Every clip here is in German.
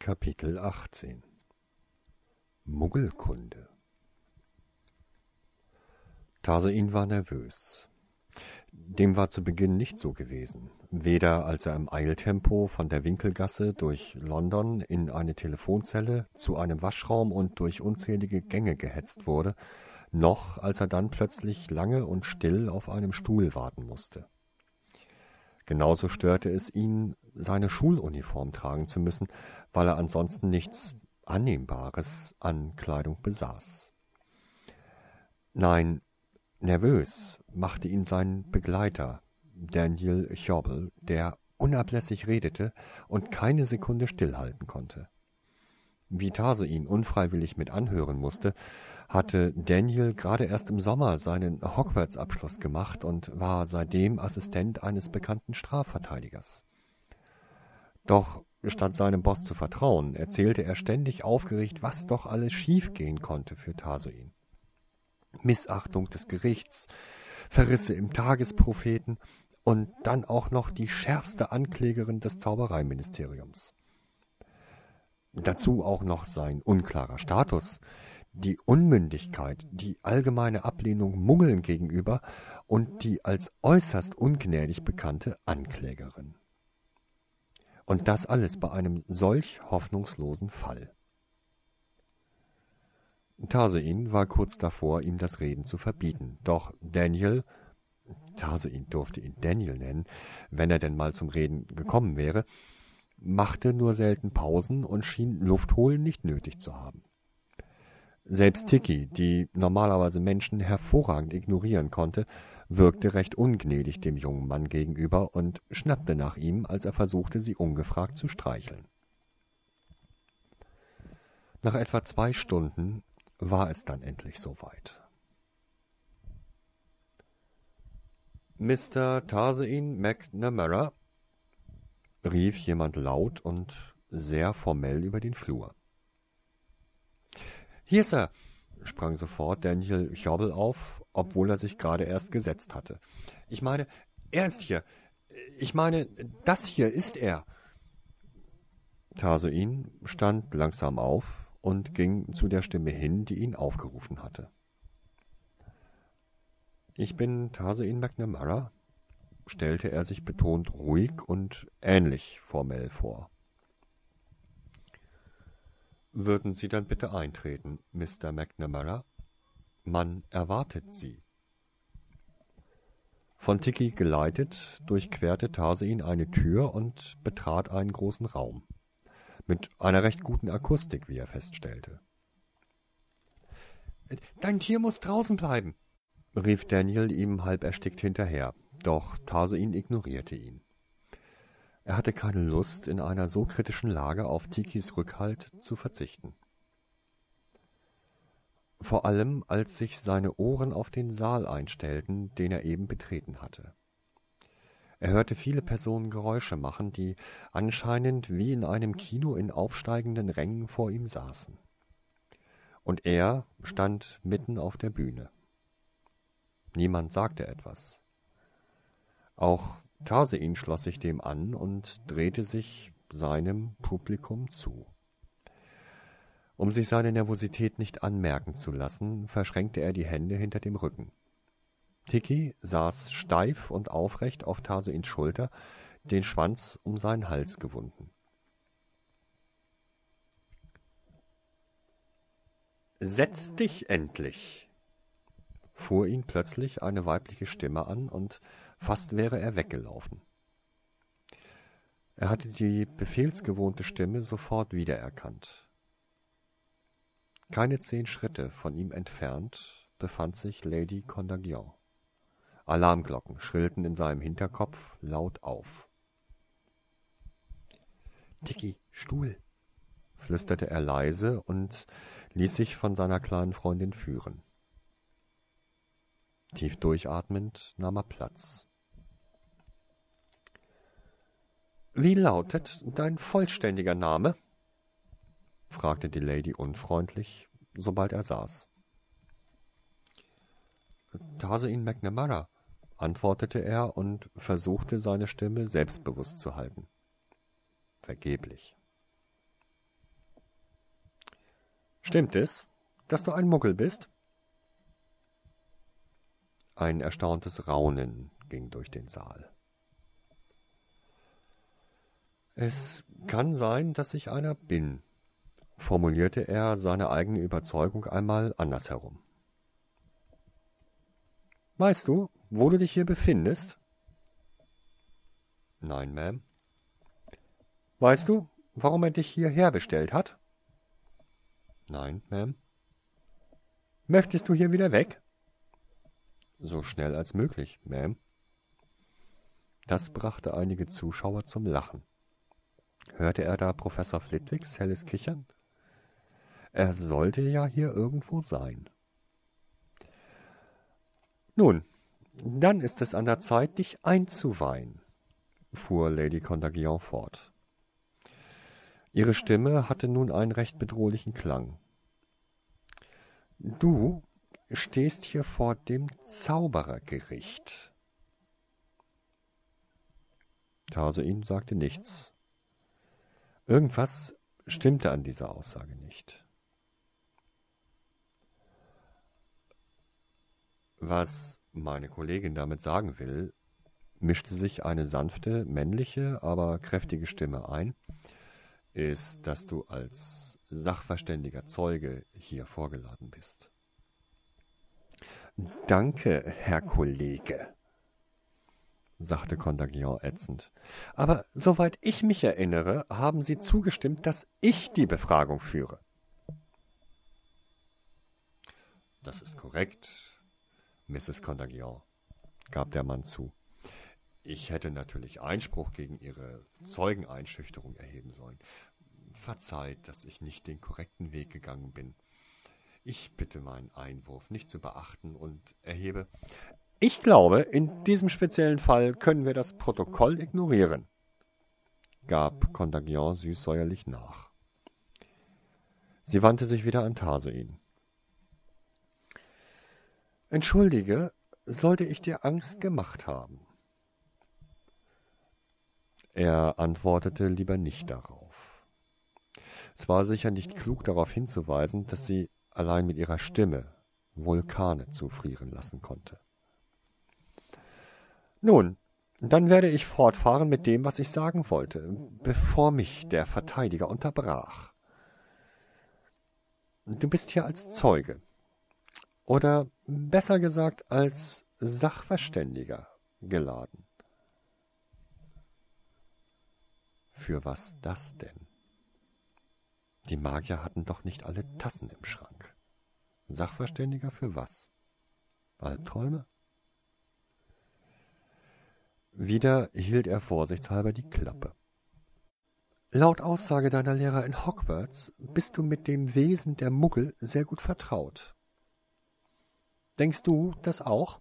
Kapitel 18 Muggelkunde Tarsoin war nervös. Dem war zu Beginn nicht so gewesen. Weder als er im Eiltempo von der Winkelgasse durch London in eine Telefonzelle zu einem Waschraum und durch unzählige Gänge gehetzt wurde, noch als er dann plötzlich lange und still auf einem Stuhl warten musste. Genauso störte es ihn, seine Schuluniform tragen zu müssen, weil er ansonsten nichts Annehmbares an Kleidung besaß. Nein, nervös machte ihn sein Begleiter, Daniel Chobel, der unablässig redete und keine Sekunde stillhalten konnte. Wie Tase ihn unfreiwillig mit anhören musste, hatte Daniel gerade erst im Sommer seinen Hogwarts-Abschluss gemacht und war seitdem Assistent eines bekannten Strafverteidigers. Doch statt seinem Boss zu vertrauen, erzählte er ständig aufgeregt, was doch alles schiefgehen konnte für Tasoin. Missachtung des Gerichts, Verrisse im Tagespropheten und dann auch noch die schärfste Anklägerin des Zaubereiministeriums. Dazu auch noch sein unklarer Status, die Unmündigkeit, die allgemeine Ablehnung Muggeln gegenüber und die als äußerst ungnädig bekannte Anklägerin. Und das alles bei einem solch hoffnungslosen Fall. Tarsein war kurz davor, ihm das Reden zu verbieten, doch Daniel, Tarsein durfte ihn Daniel nennen, wenn er denn mal zum Reden gekommen wäre, machte nur selten Pausen und schien Luft holen nicht nötig zu haben. Selbst Tiki, die normalerweise Menschen hervorragend ignorieren konnte, wirkte recht ungnädig dem jungen Mann gegenüber und schnappte nach ihm, als er versuchte, sie ungefragt zu streicheln. Nach etwa zwei Stunden war es dann endlich soweit. Mr. Tarsein McNamara, rief jemand laut und sehr formell über den Flur. Hier, Sir, sprang sofort Daniel Chobel auf, obwohl er sich gerade erst gesetzt hatte. Ich meine, er ist hier. Ich meine, das hier ist er. Tarsoin stand langsam auf und ging zu der Stimme hin, die ihn aufgerufen hatte. Ich bin Tarsoin McNamara, stellte er sich betont ruhig und ähnlich formell vor. Würden Sie dann bitte eintreten, Mr. McNamara? Man erwartet Sie. Von Tiki geleitet, durchquerte Tarsein eine Tür und betrat einen großen Raum. Mit einer recht guten Akustik, wie er feststellte. Dein Tier muss draußen bleiben, rief Daniel ihm halb erstickt hinterher, doch Tarsein ignorierte ihn. Er hatte keine Lust, in einer so kritischen Lage auf Tikis Rückhalt zu verzichten. Vor allem, als sich seine Ohren auf den Saal einstellten, den er eben betreten hatte. Er hörte viele Personen Geräusche machen, die anscheinend wie in einem Kino in aufsteigenden Rängen vor ihm saßen. Und er stand mitten auf der Bühne. Niemand sagte etwas. Auch Tarsein schloss sich dem an und drehte sich seinem Publikum zu. Um sich seine Nervosität nicht anmerken zu lassen, verschränkte er die Hände hinter dem Rücken. Tiki saß steif und aufrecht auf Tarseins Schulter, den Schwanz um seinen Hals gewunden. Setz dich endlich, fuhr ihn plötzlich eine weibliche Stimme an und Fast wäre er weggelaufen. Er hatte die befehlsgewohnte Stimme sofort wiedererkannt. Keine zehn Schritte von ihm entfernt befand sich Lady Condagion. Alarmglocken schrillten in seinem Hinterkopf laut auf. Dicky, Stuhl, flüsterte er leise und ließ sich von seiner kleinen Freundin führen. Tief durchatmend nahm er Platz. Wie lautet dein vollständiger Name? fragte die Lady unfreundlich, sobald er saß. Tarsein McNamara, antwortete er und versuchte seine Stimme selbstbewusst zu halten. Vergeblich. Stimmt es, dass du ein Muggel bist? Ein erstauntes Raunen ging durch den Saal. Es kann sein, dass ich einer bin, formulierte er seine eigene Überzeugung einmal andersherum. Weißt du, wo du dich hier befindest? Nein, Ma'am. Weißt du, warum er dich hierher bestellt hat? Nein, Ma'am. Möchtest du hier wieder weg? So schnell als möglich, Ma'am. Das brachte einige Zuschauer zum Lachen. Hörte er da Professor Flitwigs helles Kichern? Er sollte ja hier irgendwo sein. Nun, dann ist es an der Zeit, dich einzuweihen, fuhr Lady Contagion fort. Ihre Stimme hatte nun einen recht bedrohlichen Klang. Du stehst hier vor dem Zauberergericht. Tarsoin sagte nichts. Irgendwas stimmte an dieser Aussage nicht. Was meine Kollegin damit sagen will, mischte sich eine sanfte, männliche, aber kräftige Stimme ein, ist, dass du als sachverständiger Zeuge hier vorgeladen bist. Danke, Herr Kollege, sagte Contagion ätzend. Aber soweit ich mich erinnere, haben Sie zugestimmt, dass ich die Befragung führe. Das ist korrekt, Mrs. Contagion, gab der Mann zu. Ich hätte natürlich Einspruch gegen Ihre Zeugeneinschüchterung erheben sollen. Verzeiht, dass ich nicht den korrekten Weg gegangen bin. Ich bitte meinen Einwurf nicht zu beachten und erhebe. Ich glaube, in diesem speziellen Fall können wir das Protokoll ignorieren, gab Contagion süßsäuerlich nach. Sie wandte sich wieder an Tarsoin. Entschuldige, sollte ich dir Angst gemacht haben? Er antwortete lieber nicht darauf. Es war sicher nicht klug darauf hinzuweisen, dass sie allein mit ihrer Stimme Vulkane zufrieren lassen konnte. Nun, dann werde ich fortfahren mit dem, was ich sagen wollte, bevor mich der Verteidiger unterbrach. Du bist hier als Zeuge oder besser gesagt als Sachverständiger geladen. Für was das denn? Die Magier hatten doch nicht alle Tassen im Schrank. Sachverständiger für was? Albträume? Wieder hielt er vorsichtshalber die Klappe. Laut Aussage deiner Lehrer in Hogwarts bist du mit dem Wesen der Muggel sehr gut vertraut. Denkst du das auch?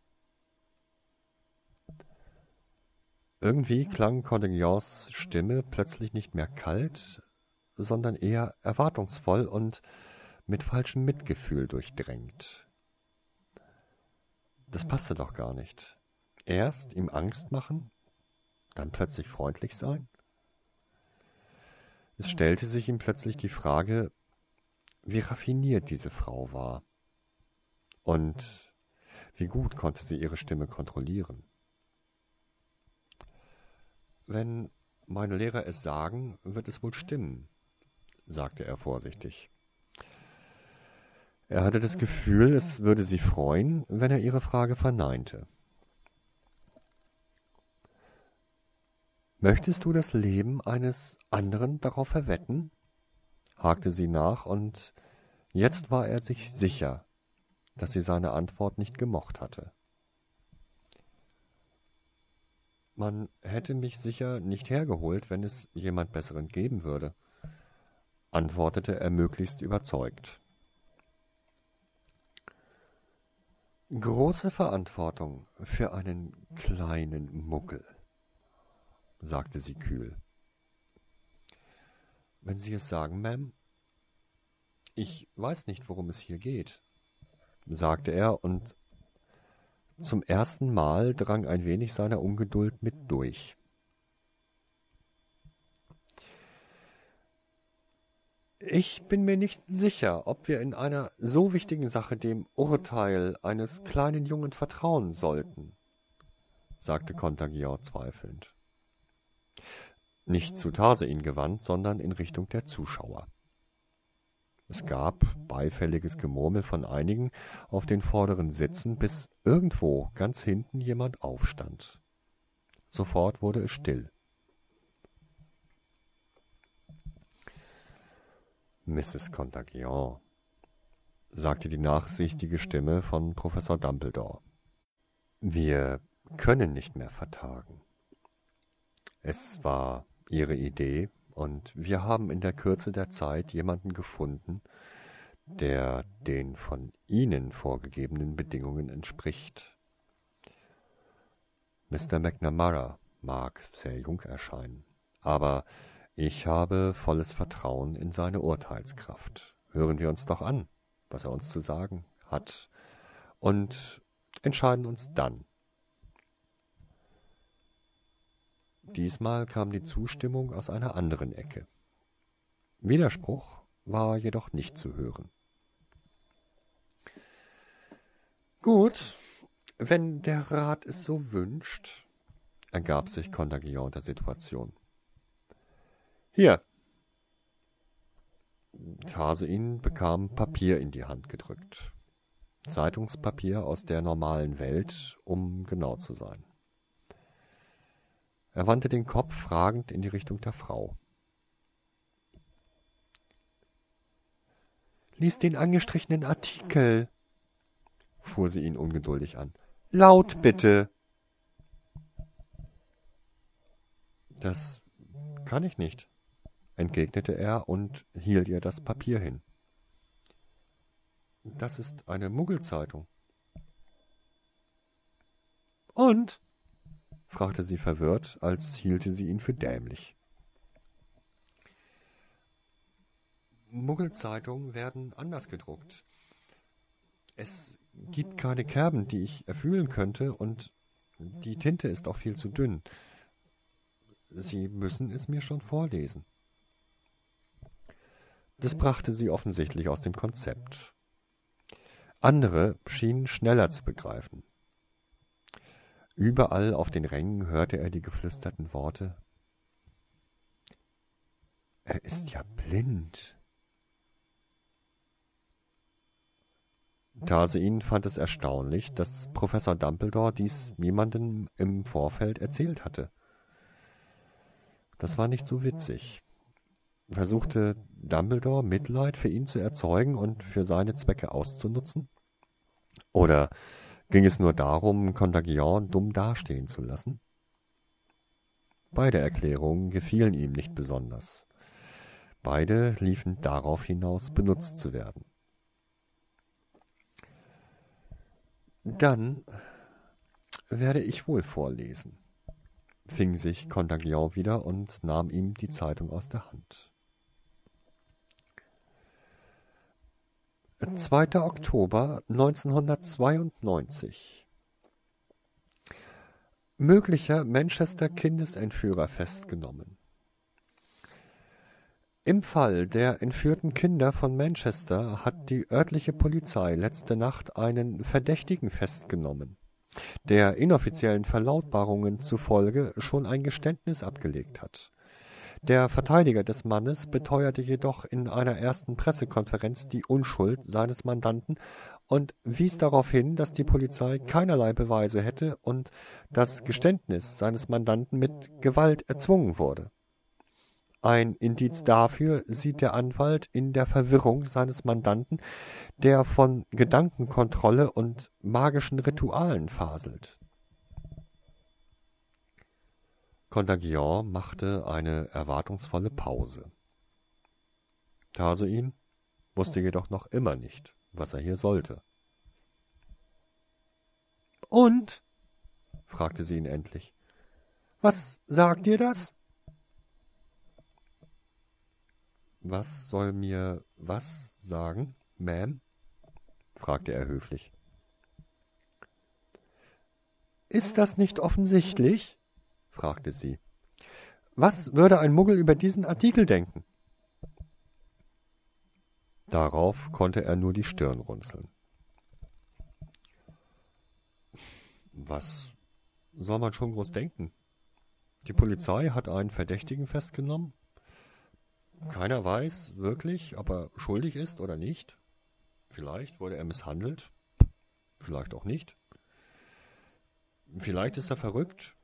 Irgendwie klang Cordeillons Stimme plötzlich nicht mehr kalt, sondern eher erwartungsvoll und mit falschem Mitgefühl durchdrängt. Das passte doch gar nicht. Erst ihm Angst machen, dann plötzlich freundlich sein? Es stellte sich ihm plötzlich die Frage, wie raffiniert diese Frau war und wie gut konnte sie ihre Stimme kontrollieren. Wenn meine Lehrer es sagen, wird es wohl stimmen, sagte er vorsichtig. Er hatte das Gefühl, es würde sie freuen, wenn er ihre Frage verneinte. Möchtest du das Leben eines anderen darauf verwetten? hakte sie nach, und jetzt war er sich sicher, dass sie seine Antwort nicht gemocht hatte. Man hätte mich sicher nicht hergeholt, wenn es jemand Besseren geben würde, antwortete er möglichst überzeugt. Große Verantwortung für einen kleinen Muggel, sagte sie kühl. Wenn Sie es sagen, Ma'am. Ich weiß nicht, worum es hier geht, sagte er, und zum ersten Mal drang ein wenig seiner Ungeduld mit durch. Ich bin mir nicht sicher, ob wir in einer so wichtigen Sache dem Urteil eines kleinen Jungen vertrauen sollten, sagte Contagion zweifelnd. Nicht zu Tarsein gewandt, sondern in Richtung der Zuschauer. Es gab beifälliges Gemurmel von einigen auf den vorderen Sitzen, bis irgendwo ganz hinten jemand aufstand. Sofort wurde es still. Mrs. Contagion, sagte die nachsichtige Stimme von Professor Dumbledore. Wir können nicht mehr vertagen. Es war Ihre Idee, und wir haben in der Kürze der Zeit jemanden gefunden, der den von Ihnen vorgegebenen Bedingungen entspricht. Mr. McNamara mag sehr jung erscheinen, aber ich habe volles Vertrauen in seine Urteilskraft. Hören wir uns doch an, was er uns zu sagen hat, und entscheiden uns dann. Diesmal kam die Zustimmung aus einer anderen Ecke. Widerspruch war jedoch nicht zu hören. Gut, wenn der Rat es so wünscht, ergab sich Contagion der Situation. Hier. Tarsein bekam Papier in die Hand gedrückt. Zeitungspapier aus der normalen Welt, um genau zu sein. Er wandte den Kopf fragend in die Richtung der Frau. Lies den angestrichenen Artikel, fuhr sie ihn ungeduldig an. Laut bitte. Das kann ich nicht, entgegnete er und hielt ihr das Papier hin. Das ist eine Muggelzeitung. Und? Fragte sie verwirrt, als hielte sie ihn für dämlich. Muggelzeitungen werden anders gedruckt. Es gibt keine Kerben, die ich erfüllen könnte, und die Tinte ist auch viel zu dünn. Sie müssen es mir schon vorlesen. Das brachte sie offensichtlich aus dem Konzept. Andere schienen schneller zu begreifen. Überall auf den Rängen hörte er die geflüsterten Worte Er ist ja blind. Tarsein fand es erstaunlich, dass Professor Dumbledore dies niemandem im Vorfeld erzählt hatte. Das war nicht so witzig. Versuchte Dumbledore Mitleid für ihn zu erzeugen und für seine Zwecke auszunutzen? Oder ging es nur darum, Contagion dumm dastehen zu lassen? Beide Erklärungen gefielen ihm nicht besonders. Beide liefen darauf hinaus, benutzt zu werden. Dann werde ich wohl vorlesen, fing sich Contagion wieder und nahm ihm die Zeitung aus der Hand. 2. Oktober 1992 Möglicher Manchester Kindesentführer festgenommen. Im Fall der entführten Kinder von Manchester hat die örtliche Polizei letzte Nacht einen Verdächtigen festgenommen, der inoffiziellen Verlautbarungen zufolge schon ein Geständnis abgelegt hat der Verteidiger des Mannes beteuerte jedoch in einer ersten Pressekonferenz die Unschuld seines Mandanten und wies darauf hin, dass die Polizei keinerlei Beweise hätte und das Geständnis seines Mandanten mit Gewalt erzwungen wurde. Ein Indiz dafür sieht der Anwalt in der Verwirrung seines Mandanten, der von Gedankenkontrolle und magischen Ritualen faselt Contagion machte eine erwartungsvolle Pause. Tarsoin wusste jedoch noch immer nicht, was er hier sollte. Und? fragte sie ihn endlich. Was sagt dir das? Was soll mir was sagen, Ma'am? fragte er höflich. Ist das nicht offensichtlich? Fragte sie. Was würde ein Muggel über diesen Artikel denken? Darauf konnte er nur die Stirn runzeln. Was soll man schon groß denken? Die Polizei hat einen Verdächtigen festgenommen. Keiner weiß wirklich, ob er schuldig ist oder nicht. Vielleicht wurde er misshandelt, vielleicht auch nicht. Vielleicht ist er verrückt,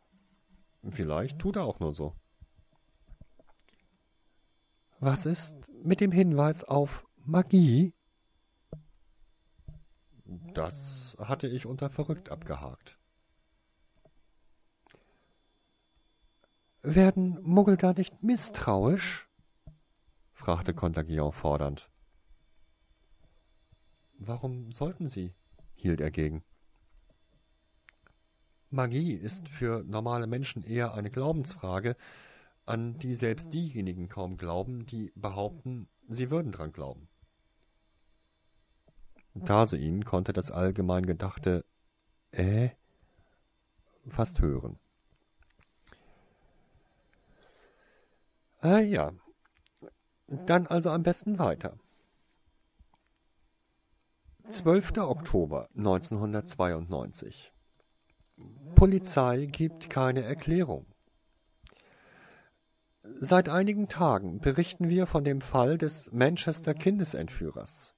vielleicht tut er auch nur so. Was ist mit dem Hinweis auf Magie? Das hatte ich unter verrückt abgehakt. Werden Muggel da nicht misstrauisch? fragte Contagion fordernd. Warum sollten sie? hielt er gegen. Magie ist für normale Menschen eher eine Glaubensfrage, an die selbst diejenigen kaum glauben, die behaupten, sie würden dran glauben. Tarsein konnte das allgemein gedachte Äh fast hören. Ah ja, dann also am besten weiter. 12. Oktober 1992 Polizei gibt keine Erklärung. Seit einigen Tagen berichten wir von dem Fall des Manchester Kindesentführers.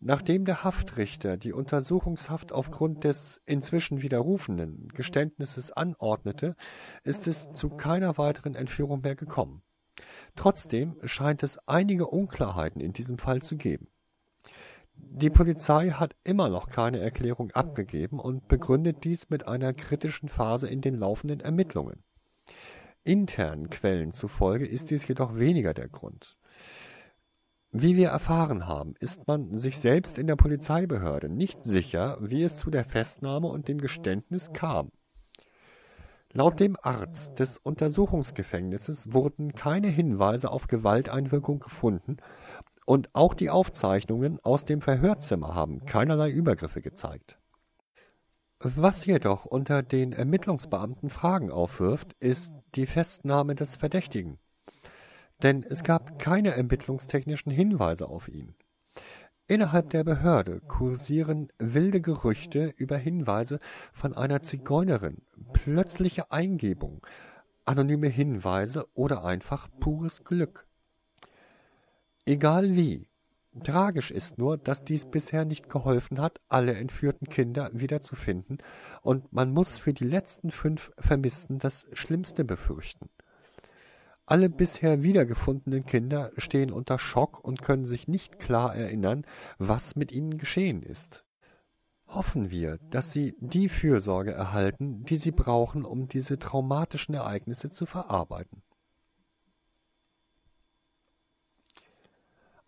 Nachdem der Haftrichter die Untersuchungshaft aufgrund des inzwischen widerrufenen Geständnisses anordnete, ist es zu keiner weiteren Entführung mehr gekommen. Trotzdem scheint es einige Unklarheiten in diesem Fall zu geben. Die Polizei hat immer noch keine Erklärung abgegeben und begründet dies mit einer kritischen Phase in den laufenden Ermittlungen. Internen Quellen zufolge ist dies jedoch weniger der Grund. Wie wir erfahren haben, ist man sich selbst in der Polizeibehörde nicht sicher, wie es zu der Festnahme und dem Geständnis kam. Laut dem Arzt des Untersuchungsgefängnisses wurden keine Hinweise auf Gewalteinwirkung gefunden und auch die Aufzeichnungen aus dem Verhörzimmer haben keinerlei Übergriffe gezeigt. Was jedoch unter den Ermittlungsbeamten Fragen aufwirft, ist die Festnahme des Verdächtigen. Denn es gab keine ermittlungstechnischen Hinweise auf ihn. Innerhalb der Behörde kursieren wilde Gerüchte über Hinweise von einer Zigeunerin, plötzliche Eingebung, anonyme Hinweise oder einfach pures Glück. Egal wie, tragisch ist nur, dass dies bisher nicht geholfen hat, alle entführten Kinder wiederzufinden, und man muss für die letzten fünf Vermissten das Schlimmste befürchten. Alle bisher wiedergefundenen Kinder stehen unter Schock und können sich nicht klar erinnern, was mit ihnen geschehen ist. Hoffen wir, dass sie die Fürsorge erhalten, die sie brauchen, um diese traumatischen Ereignisse zu verarbeiten.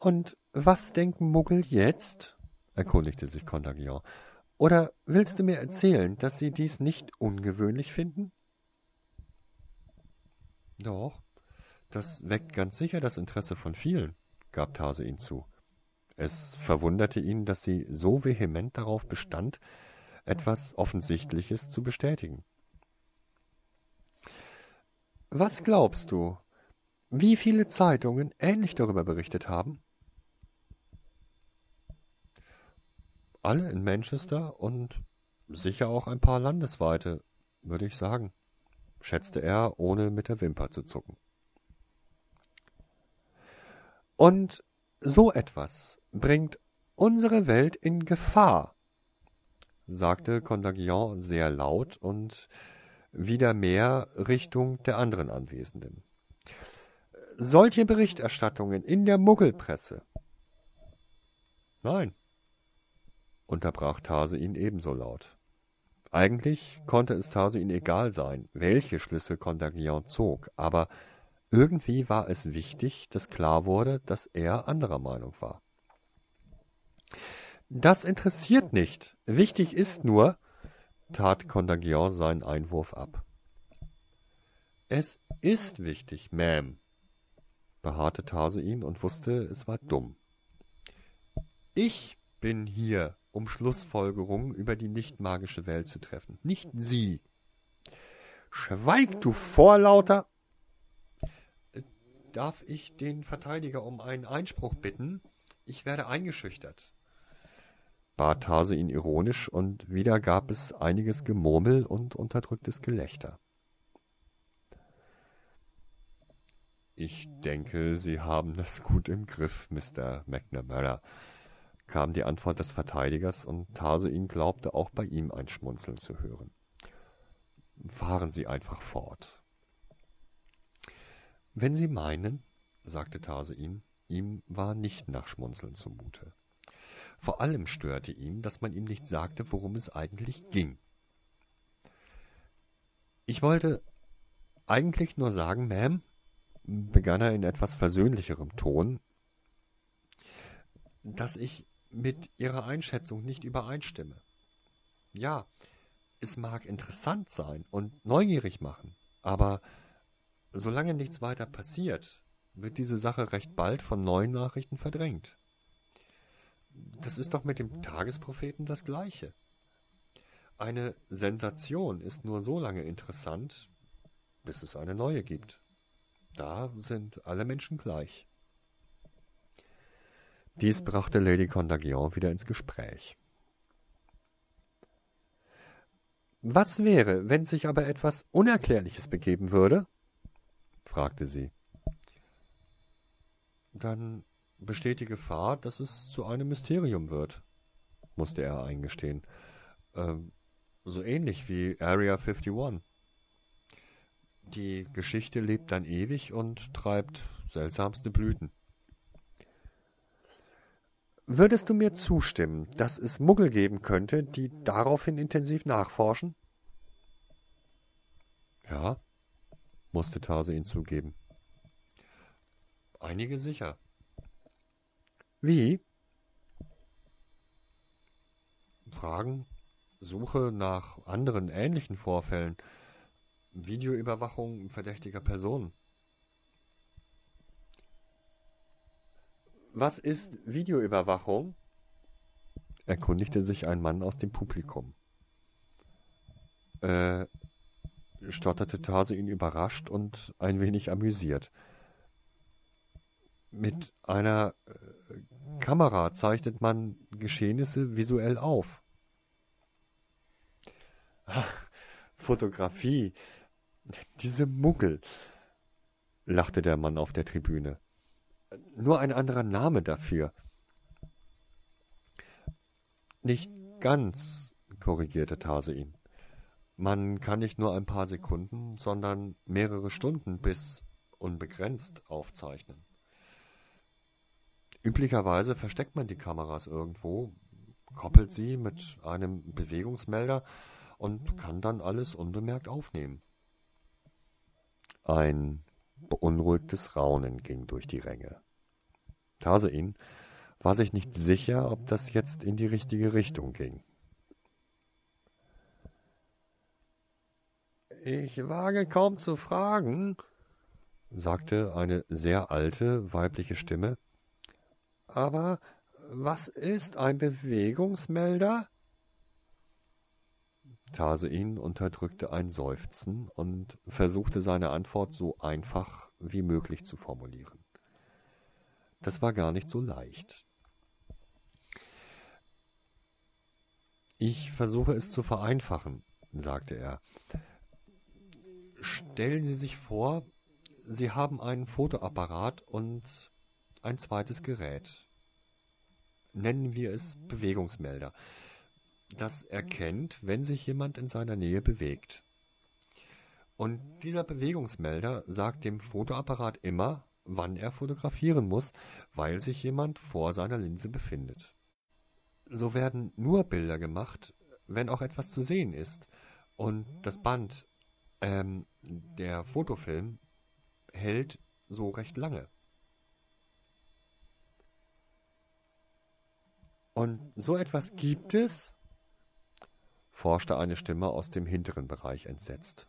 Und was denken Muggel jetzt? erkundigte sich Contagion. Oder willst du mir erzählen, dass sie dies nicht ungewöhnlich finden? Doch, das weckt ganz sicher das Interesse von vielen, gab Tase ihm zu. Es verwunderte ihn, dass sie so vehement darauf bestand, etwas Offensichtliches zu bestätigen. Was glaubst du, wie viele Zeitungen ähnlich darüber berichtet haben? Alle in Manchester und sicher auch ein paar landesweite, würde ich sagen, schätzte er, ohne mit der Wimper zu zucken. Und so etwas bringt unsere Welt in Gefahr, sagte Contagion sehr laut und wieder mehr Richtung der anderen Anwesenden. Solche Berichterstattungen in der Muggelpresse. Nein, unterbrach Tase ihn ebenso laut. Eigentlich konnte es Tase ihn egal sein, welche Schlüsse Contagion zog, aber irgendwie war es wichtig, dass klar wurde, dass er anderer Meinung war. Das interessiert nicht. Wichtig ist nur, tat Contagion seinen Einwurf ab. Es ist wichtig, Ma'am, beharrte Tase ihn und wusste, es war dumm. Ich bin hier, um Schlussfolgerungen über die nicht magische Welt zu treffen, nicht Sie. Schweig, du Vorlauter! Darf ich den Verteidiger um einen Einspruch bitten? Ich werde eingeschüchtert, bat Hase ihn ironisch, und wieder gab es einiges Gemurmel und unterdrücktes Gelächter. Ich denke, Sie haben das gut im Griff, Mr. McNamara, kam die Antwort des Verteidigers, und Tarsuin glaubte auch bei ihm ein Schmunzeln zu hören. Fahren Sie einfach fort. Wenn Sie meinen, sagte Tarsuin, ihm war nicht nach Schmunzeln zumute. Vor allem störte ihn, dass man ihm nicht sagte, worum es eigentlich ging. Ich wollte eigentlich nur sagen, Ma'am, begann er in etwas versöhnlicherem Ton, dass ich mit Ihrer Einschätzung nicht übereinstimme. Ja, es mag interessant sein und neugierig machen, aber solange nichts weiter passiert, wird diese Sache recht bald von neuen Nachrichten verdrängt. Das ist doch mit dem Tagespropheten das Gleiche. Eine Sensation ist nur so lange interessant, bis es eine neue gibt. Da sind alle Menschen gleich. Dies brachte Lady Contagion wieder ins Gespräch. Was wäre, wenn sich aber etwas Unerklärliches begeben würde? fragte sie. Dann besteht die Gefahr, dass es zu einem Mysterium wird, musste er eingestehen. Ähm, so ähnlich wie Area 51. Die Geschichte lebt dann ewig und treibt seltsamste Blüten. Würdest du mir zustimmen, dass es Muggel geben könnte, die daraufhin intensiv nachforschen? Ja, musste Tase ihn zugeben. Einige sicher. Wie? Fragen, Suche nach anderen ähnlichen Vorfällen, Videoüberwachung verdächtiger Personen. Was ist Videoüberwachung? erkundigte sich ein Mann aus dem Publikum. Äh, stotterte Tase ihn überrascht und ein wenig amüsiert. Mit einer äh, Kamera zeichnet man Geschehnisse visuell auf. Ach, Fotografie. Diese Muggel, lachte der Mann auf der Tribüne. Nur ein anderer Name dafür. Nicht ganz, korrigierte Tase ihn. Man kann nicht nur ein paar Sekunden, sondern mehrere Stunden bis unbegrenzt aufzeichnen. Üblicherweise versteckt man die Kameras irgendwo, koppelt sie mit einem Bewegungsmelder und kann dann alles unbemerkt aufnehmen. Ein beunruhigtes Raunen ging durch die Ränge. Tarsein war sich nicht sicher, ob das jetzt in die richtige Richtung ging. Ich wage kaum zu fragen, sagte eine sehr alte weibliche Stimme, aber was ist ein Bewegungsmelder? Tarsein unterdrückte ein Seufzen und versuchte seine Antwort so einfach wie möglich zu formulieren. Das war gar nicht so leicht. Ich versuche es zu vereinfachen, sagte er. Stellen Sie sich vor, Sie haben einen Fotoapparat und ein zweites Gerät. Nennen wir es Bewegungsmelder. Das erkennt, wenn sich jemand in seiner Nähe bewegt. Und dieser Bewegungsmelder sagt dem Fotoapparat immer, wann er fotografieren muss, weil sich jemand vor seiner Linse befindet. So werden nur Bilder gemacht, wenn auch etwas zu sehen ist. Und das Band, ähm, der Fotofilm, hält so recht lange. Und so etwas gibt es? forschte eine Stimme aus dem hinteren Bereich entsetzt.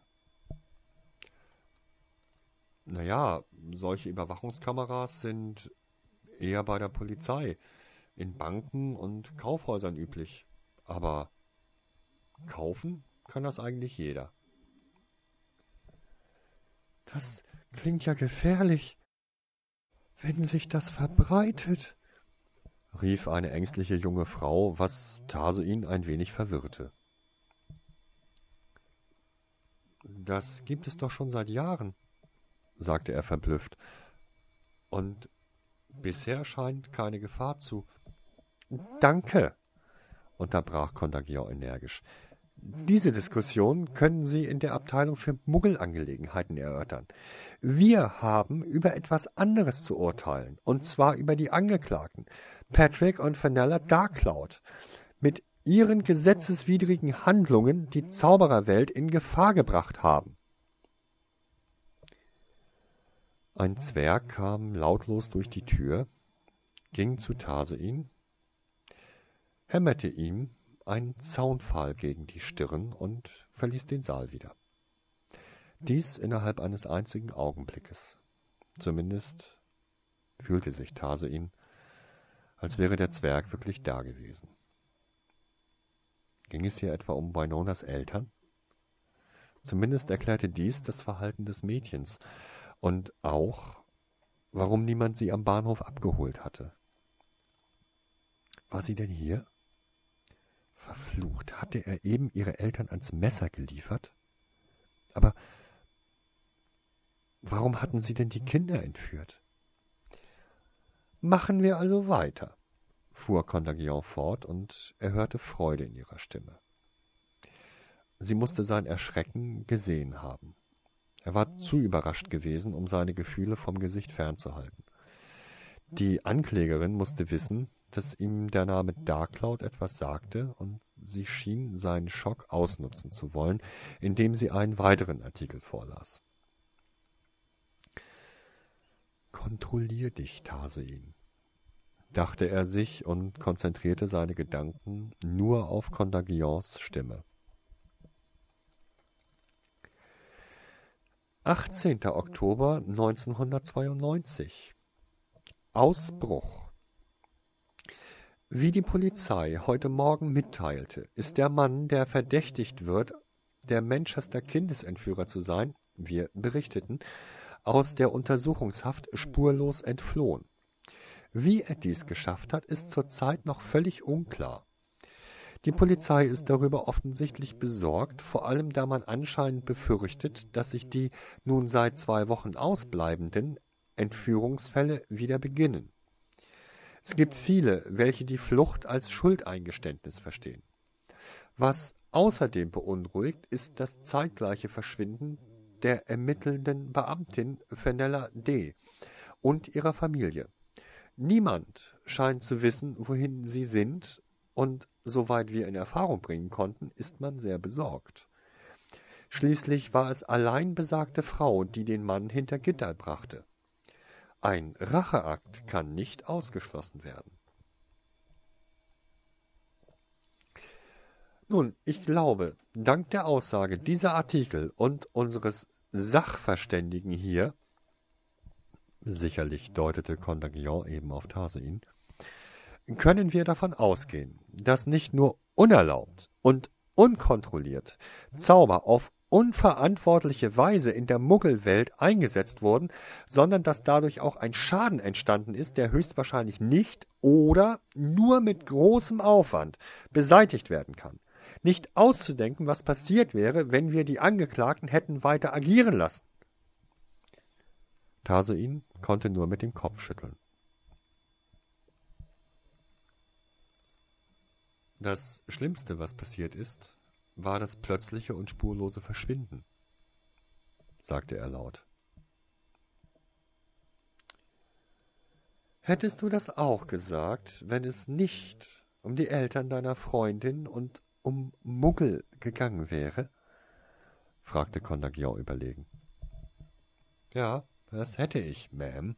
Naja, solche Überwachungskameras sind eher bei der Polizei, in Banken und Kaufhäusern üblich. Aber kaufen kann das eigentlich jeder. Das klingt ja gefährlich, wenn sich das verbreitet, rief eine ängstliche junge Frau, was Tarsoin ein wenig verwirrte. Das gibt es doch schon seit Jahren, sagte er verblüfft. Und bisher scheint keine Gefahr zu. Danke, unterbrach Contagion energisch. Diese Diskussion können Sie in der Abteilung für Muggelangelegenheiten erörtern. Wir haben über etwas anderes zu urteilen, und zwar über die Angeklagten, Patrick und Fenella Darkcloud, mit ihren gesetzeswidrigen Handlungen die Zaubererwelt in Gefahr gebracht haben. Ein Zwerg kam lautlos durch die Tür, ging zu Tarsoin, hämmerte ihm ein Zaunpfahl gegen die Stirn und verließ den Saal wieder. Dies innerhalb eines einzigen Augenblickes. Zumindest fühlte sich Tarsoin, als wäre der Zwerg wirklich da gewesen. Ging es hier etwa um Wynonas Eltern? Zumindest erklärte dies das Verhalten des Mädchens und auch, warum niemand sie am Bahnhof abgeholt hatte. War sie denn hier? Verflucht, hatte er eben ihre Eltern ans Messer geliefert? Aber warum hatten sie denn die Kinder entführt? Machen wir also weiter, fuhr Contagion fort, und er hörte Freude in ihrer Stimme. Sie musste sein Erschrecken gesehen haben. Er war zu überrascht gewesen, um seine Gefühle vom Gesicht fernzuhalten. Die Anklägerin musste wissen, dass ihm der Name Darkcloud etwas sagte, und sie schien seinen Schock ausnutzen zu wollen, indem sie einen weiteren Artikel vorlas. Kontrollier dich, Tarsuin, dachte er sich und konzentrierte seine Gedanken nur auf Contagions Stimme. 18. Oktober 1992 Ausbruch Wie die Polizei heute Morgen mitteilte, ist der Mann, der verdächtigt wird, der Manchester Kindesentführer zu sein, wir berichteten, aus der Untersuchungshaft spurlos entflohen. Wie er dies geschafft hat, ist zurzeit noch völlig unklar. Die Polizei ist darüber offensichtlich besorgt, vor allem da man anscheinend befürchtet, dass sich die nun seit zwei Wochen ausbleibenden Entführungsfälle wieder beginnen. Es gibt viele, welche die Flucht als Schuldeingeständnis verstehen. Was außerdem beunruhigt, ist das zeitgleiche Verschwinden der ermittelnden Beamtin Fenella D. und ihrer Familie. Niemand scheint zu wissen, wohin sie sind und soweit wir in Erfahrung bringen konnten, ist man sehr besorgt. Schließlich war es allein besagte Frau, die den Mann hinter Gitter brachte. Ein Racheakt kann nicht ausgeschlossen werden. Nun, ich glaube, dank der Aussage dieser Artikel und unseres Sachverständigen hier, sicherlich deutete Contagion eben auf Tarsuin, können wir davon ausgehen, dass nicht nur unerlaubt und unkontrolliert Zauber auf unverantwortliche Weise in der Muggelwelt eingesetzt wurden, sondern dass dadurch auch ein Schaden entstanden ist, der höchstwahrscheinlich nicht oder nur mit großem Aufwand beseitigt werden kann. Nicht auszudenken, was passiert wäre, wenn wir die Angeklagten hätten weiter agieren lassen. Tarsoin konnte nur mit dem Kopf schütteln. Das Schlimmste, was passiert ist, war das plötzliche und spurlose Verschwinden, sagte er laut. Hättest du das auch gesagt, wenn es nicht um die Eltern deiner Freundin und um Muggel gegangen wäre? fragte Condagion überlegen. Ja, das hätte ich, Ma'am,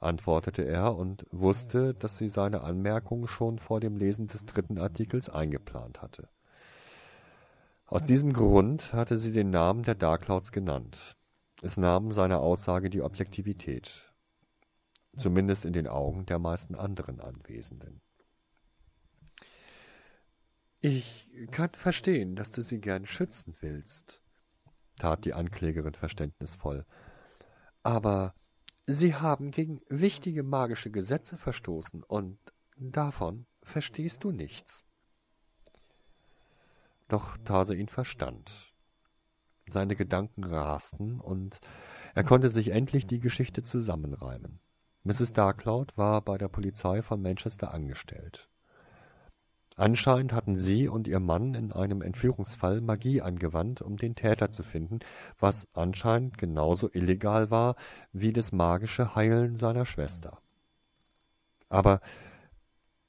antwortete er und wusste, dass sie seine Anmerkung schon vor dem Lesen des dritten Artikels eingeplant hatte. Aus diesem Grund hatte sie den Namen der Darkclouds genannt. Es nahm seiner Aussage die Objektivität, zumindest in den Augen der meisten anderen Anwesenden. Ich kann verstehen, dass du sie gern schützen willst, tat die Anklägerin verständnisvoll. Aber Sie haben gegen wichtige magische Gesetze verstoßen und Davon verstehst du nichts. Doch Tarsoin verstand. Seine Gedanken rasten und er konnte sich endlich die Geschichte zusammenreimen. Mrs. Darkcloud war bei der Polizei von Manchester angestellt. Anscheinend hatten sie und ihr Mann in einem Entführungsfall Magie angewandt, um den Täter zu finden, was anscheinend genauso illegal war wie das magische Heilen seiner Schwester. Aber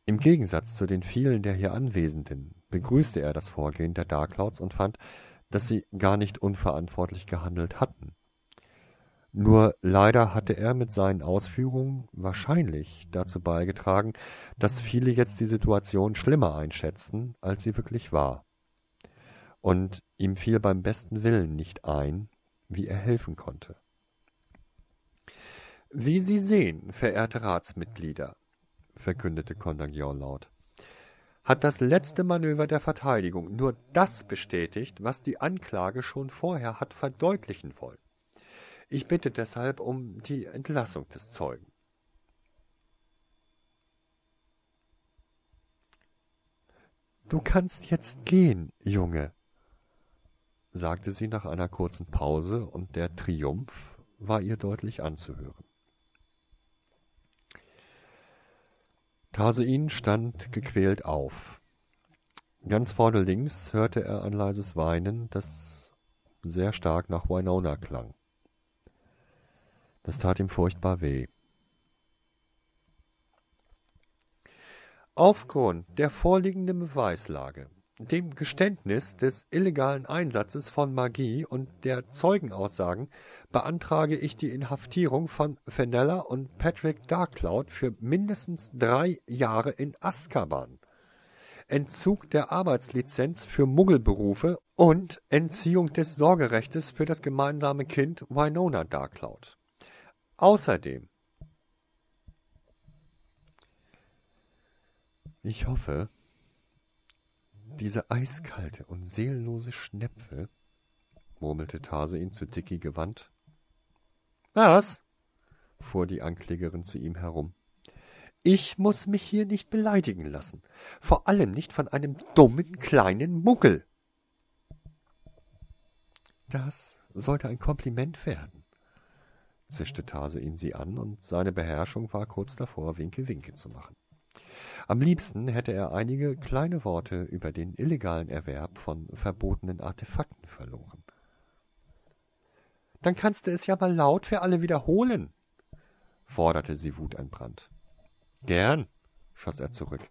im Gegensatz zu den vielen der hier Anwesenden begrüßte er das Vorgehen der Darkclouds und fand, dass sie gar nicht unverantwortlich gehandelt hatten. Nur leider hatte er mit seinen Ausführungen wahrscheinlich dazu beigetragen, dass viele jetzt die Situation schlimmer einschätzten, als sie wirklich war. Und ihm fiel beim besten Willen nicht ein, wie er helfen konnte. Wie Sie sehen, verehrte Ratsmitglieder, verkündete Condagion laut, hat das letzte Manöver der Verteidigung nur das bestätigt, was die Anklage schon vorher hat verdeutlichen wollen. Ich bitte deshalb um die Entlassung des Zeugen. Du kannst jetzt gehen, Junge, sagte sie nach einer kurzen Pause, und der Triumph war ihr deutlich anzuhören. Tarsein stand gequält auf. Ganz vorne links hörte er ein leises Weinen, das sehr stark nach Winona klang. Das tat ihm furchtbar weh. Aufgrund der vorliegenden Beweislage, dem Geständnis des illegalen Einsatzes von Magie und der Zeugenaussagen beantrage ich die Inhaftierung von Fenella und Patrick Darkcloud für mindestens drei Jahre in Azkaban. Entzug der Arbeitslizenz für Muggelberufe und Entziehung des Sorgerechtes für das gemeinsame Kind Winona Darkcloud. Außerdem Ich hoffe, diese eiskalte und seelenlose Schnepfe, murmelte Tarsein zu Dicky gewandt. Was? fuhr die Anklägerin zu ihm herum. Ich muss mich hier nicht beleidigen lassen, vor allem nicht von einem dummen kleinen Muggel. Das sollte ein Kompliment werden, zischte Tarsein sie an, und seine Beherrschung war kurz davor, Winke Winke zu machen. Am liebsten hätte er einige kleine Worte über den illegalen Erwerb von verbotenen Artefakten verloren. Dann kannst du es ja mal laut für alle wiederholen, forderte sie wutentbrannt. Gern, schoss er zurück.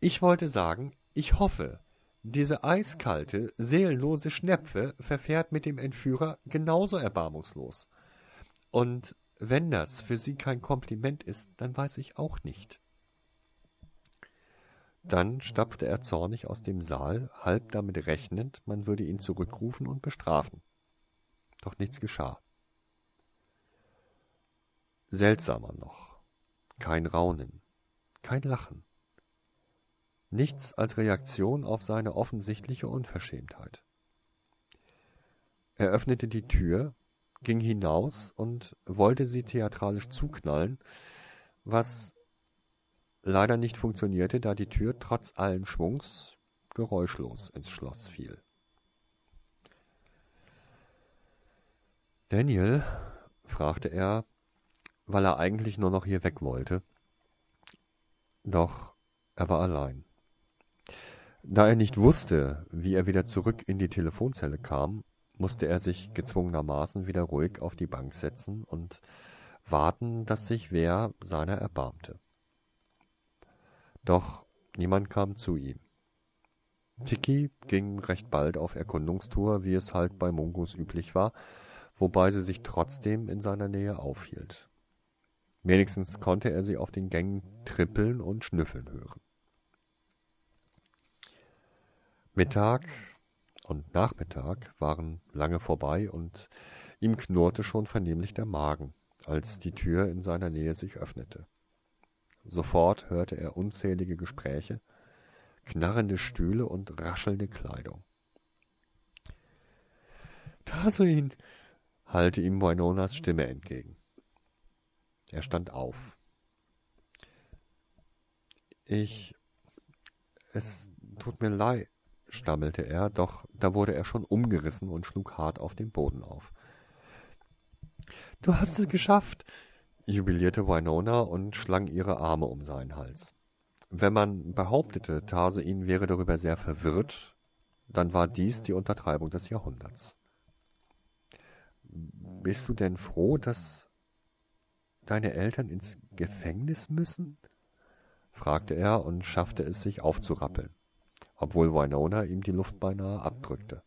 Ich wollte sagen, ich hoffe, diese eiskalte, seelenlose Schnepfe verfährt mit dem Entführer genauso erbarmungslos. Und wenn das für Sie kein Kompliment ist, dann weiß ich auch nicht. Dann stapfte er zornig aus dem Saal, halb damit rechnend, man würde ihn zurückrufen und bestrafen. Doch nichts geschah. Seltsamer noch. Kein Raunen, kein Lachen. Nichts als Reaktion auf seine offensichtliche Unverschämtheit. Er öffnete die Tür, ging hinaus und wollte sie theatralisch zuknallen, was leider nicht funktionierte, da die Tür trotz allen Schwungs geräuschlos ins Schloss fiel. Daniel? fragte er, weil er eigentlich nur noch hier weg wollte. Doch er war allein. Da er nicht wusste, wie er wieder zurück in die Telefonzelle kam, musste er sich gezwungenermaßen wieder ruhig auf die Bank setzen und warten, dass sich wer seiner erbarmte. Doch niemand kam zu ihm. Tiki ging recht bald auf Erkundungstour, wie es halt bei Mungus üblich war, wobei sie sich trotzdem in seiner Nähe aufhielt. Wenigstens konnte er sie auf den Gängen trippeln und schnüffeln hören. Mittag und Nachmittag waren lange vorbei und ihm knurrte schon vernehmlich der Magen, als die Tür in seiner Nähe sich öffnete. Sofort hörte er unzählige Gespräche, knarrende Stühle und raschelnde Kleidung. Tasuin, hallte ihm Moinonas Stimme entgegen. Er stand auf. Ich. Es tut mir leid, stammelte er, doch da wurde er schon umgerissen und schlug hart auf den Boden auf. Du hast es geschafft, jubilierte Winona und schlang ihre Arme um seinen Hals. Wenn man behauptete, Tarsein wäre darüber sehr verwirrt, dann war dies die Untertreibung des Jahrhunderts. Bist du denn froh, dass deine Eltern ins Gefängnis müssen? fragte er und schaffte es, sich aufzurappeln, obwohl Winona ihm die Luft beinahe abdrückte.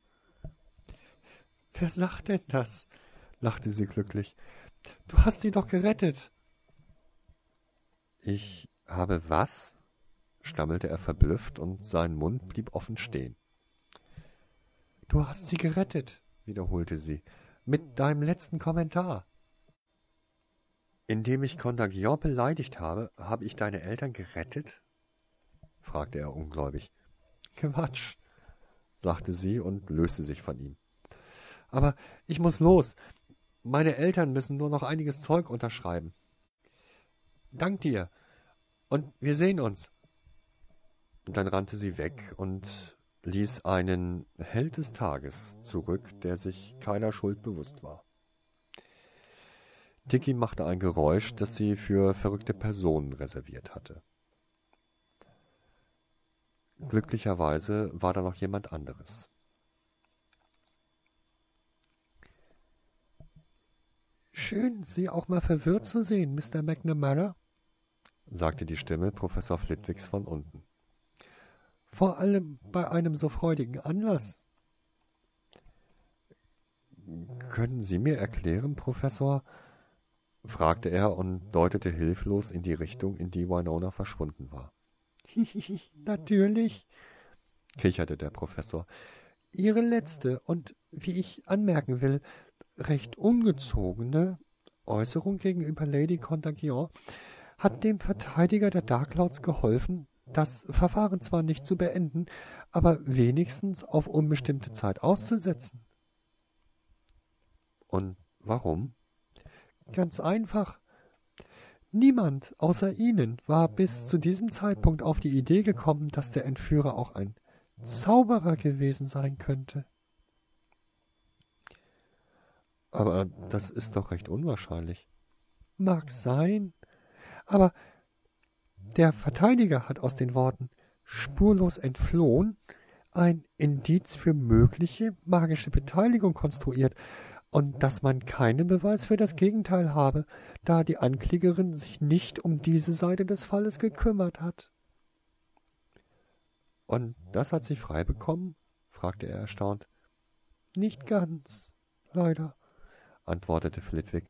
Wer sagt denn das? lachte sie glücklich. Du hast sie doch gerettet. Ich habe was? stammelte er verblüfft, und sein Mund blieb offen stehen. Du hast sie gerettet, wiederholte sie, mit deinem letzten Kommentar. Indem ich Contagion beleidigt habe, habe ich deine Eltern gerettet? fragte er ungläubig. Quatsch, sagte sie und löste sich von ihm. Aber ich muss los. Meine Eltern müssen nur noch einiges Zeug unterschreiben. Dank dir. Und wir sehen uns. Dann rannte sie weg und ließ einen Held des Tages zurück, der sich keiner Schuld bewusst war. Dicky machte ein Geräusch, das sie für verrückte Personen reserviert hatte. Glücklicherweise war da noch jemand anderes. Schön, Sie auch mal verwirrt zu sehen, Mr. McNamara, sagte die Stimme Professor Flitwigs von unten. Vor allem bei einem so freudigen Anlass. Können Sie mir erklären, Professor, fragte er und deutete hilflos in die Richtung, in die Winona verschwunden war. Natürlich, kicherte der Professor. Ihre letzte und, wie ich anmerken will, recht ungezogene Äußerung gegenüber Lady Contagion hat dem Verteidiger der Darklords geholfen, das Verfahren zwar nicht zu beenden, aber wenigstens auf unbestimmte Zeit auszusetzen. Und warum? Ganz einfach. Niemand außer Ihnen war bis zu diesem Zeitpunkt auf die Idee gekommen, dass der Entführer auch ein Zauberer gewesen sein könnte. Aber das ist doch recht unwahrscheinlich. Mag sein, aber der Verteidiger hat aus den Worten spurlos entflohen ein Indiz für mögliche magische Beteiligung konstruiert, und dass man keinen Beweis für das Gegenteil habe, da die Anklägerin sich nicht um diese Seite des Falles gekümmert hat. Und das hat sie frei bekommen? fragte er erstaunt. Nicht ganz, leider, antwortete Flitwick.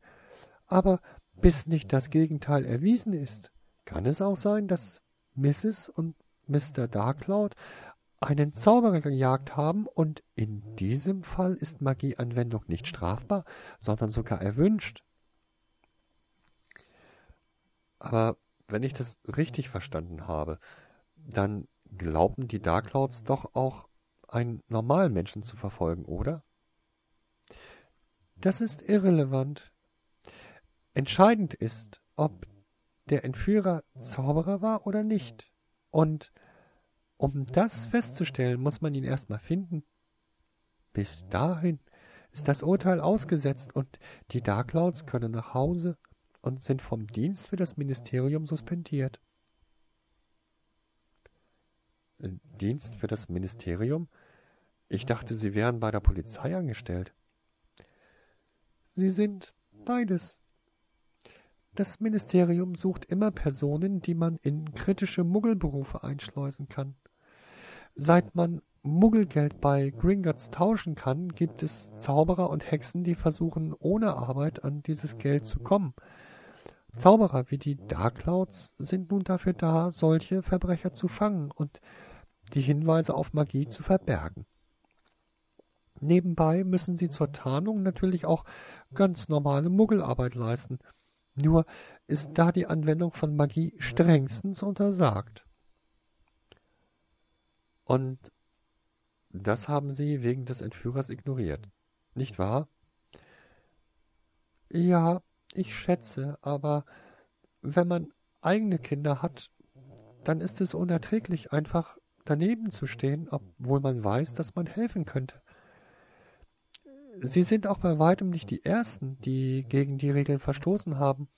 Aber bis nicht das Gegenteil erwiesen ist, kann es auch sein, dass Mrs. und Mr. Darkcloud einen Zauberer gejagt haben, und in diesem Fall ist Magieanwendung nicht strafbar, sondern sogar erwünscht. Aber wenn ich das richtig verstanden habe, dann glaubten die Darklords doch auch einen normalen Menschen zu verfolgen, oder? Das ist irrelevant. Entscheidend ist, ob der Entführer Zauberer war oder nicht. Und um das festzustellen, muss man ihn erstmal finden. Bis dahin ist das Urteil ausgesetzt und die Darklords können nach Hause und sind vom Dienst für das Ministerium suspendiert. Äh, Dienst für das Ministerium? Ich dachte, Sie wären bei der Polizei angestellt. Sie sind beides. Das Ministerium sucht immer Personen, die man in kritische Muggelberufe einschleusen kann. Seit man Muggelgeld bei Gringotts tauschen kann, gibt es Zauberer und Hexen, die versuchen, ohne Arbeit an dieses Geld zu kommen. Zauberer wie die Darkclouds sind nun dafür da, solche Verbrecher zu fangen und die Hinweise auf Magie zu verbergen. Nebenbei müssen sie zur Tarnung natürlich auch ganz normale Muggelarbeit leisten. Nur ist da die Anwendung von Magie strengstens untersagt. Und das haben Sie wegen des Entführers ignoriert, nicht wahr? Ja, ich schätze, aber wenn man eigene Kinder hat, dann ist es unerträglich, einfach daneben zu stehen, obwohl man weiß, dass man helfen könnte. Sie sind auch bei weitem nicht die Ersten, die gegen die Regeln verstoßen haben.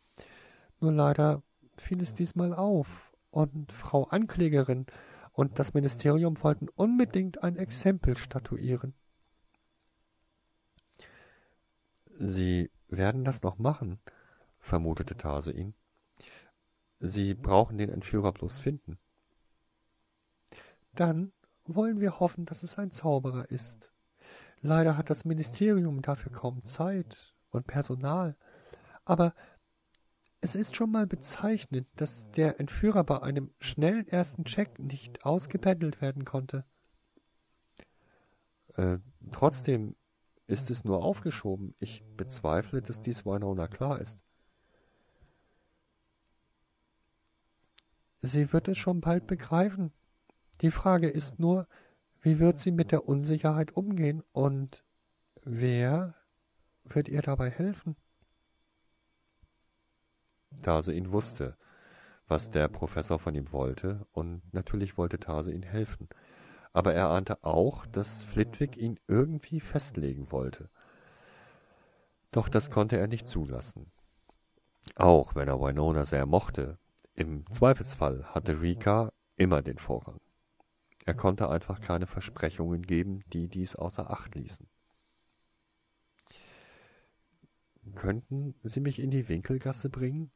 Nur leider fiel es diesmal auf, und Frau Anklägerin und das Ministerium wollten unbedingt ein Exempel statuieren. Sie werden das noch machen, vermutete Tase ihn. Sie brauchen den Entführer bloß finden. Dann wollen wir hoffen, dass es ein Zauberer ist. Leider hat das Ministerium dafür kaum Zeit und Personal. Aber es ist schon mal bezeichnend, dass der Entführer bei einem schnellen ersten Check nicht ausgependelt werden konnte. Äh, trotzdem ist es nur aufgeschoben. Ich bezweifle, dass dies Winona klar ist. Sie wird es schon bald begreifen. Die Frage ist nur, wie wird sie mit der Unsicherheit umgehen und wer wird ihr dabei helfen? Tase ihn wusste, was der Professor von ihm wollte, und natürlich wollte Tase ihn helfen. Aber er ahnte auch, dass Flitwick ihn irgendwie festlegen wollte. Doch das konnte er nicht zulassen. Auch wenn er Winona sehr mochte, im Zweifelsfall hatte Rika immer den Vorrang. Er konnte einfach keine Versprechungen geben, die dies außer Acht ließen. Könnten Sie mich in die Winkelgasse bringen?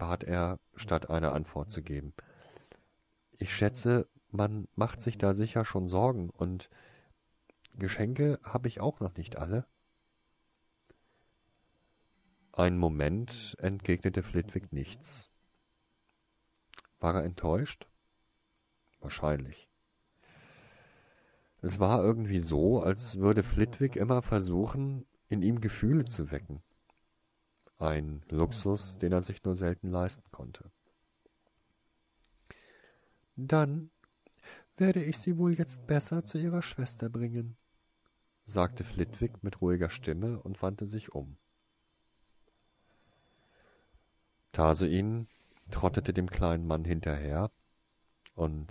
Bat er, statt eine Antwort zu geben. Ich schätze, man macht sich da sicher schon Sorgen, und Geschenke habe ich auch noch nicht alle. Ein Moment entgegnete Flitwick nichts. War er enttäuscht? Wahrscheinlich. Es war irgendwie so, als würde Flitwick immer versuchen, in ihm Gefühle zu wecken. Ein Luxus, den er sich nur selten leisten konnte. Dann werde ich Sie wohl jetzt besser zu Ihrer Schwester bringen, sagte Flitwick mit ruhiger Stimme und wandte sich um. Tarsuin trottete dem kleinen Mann hinterher und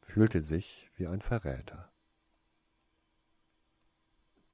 fühlte sich wie ein Verräter.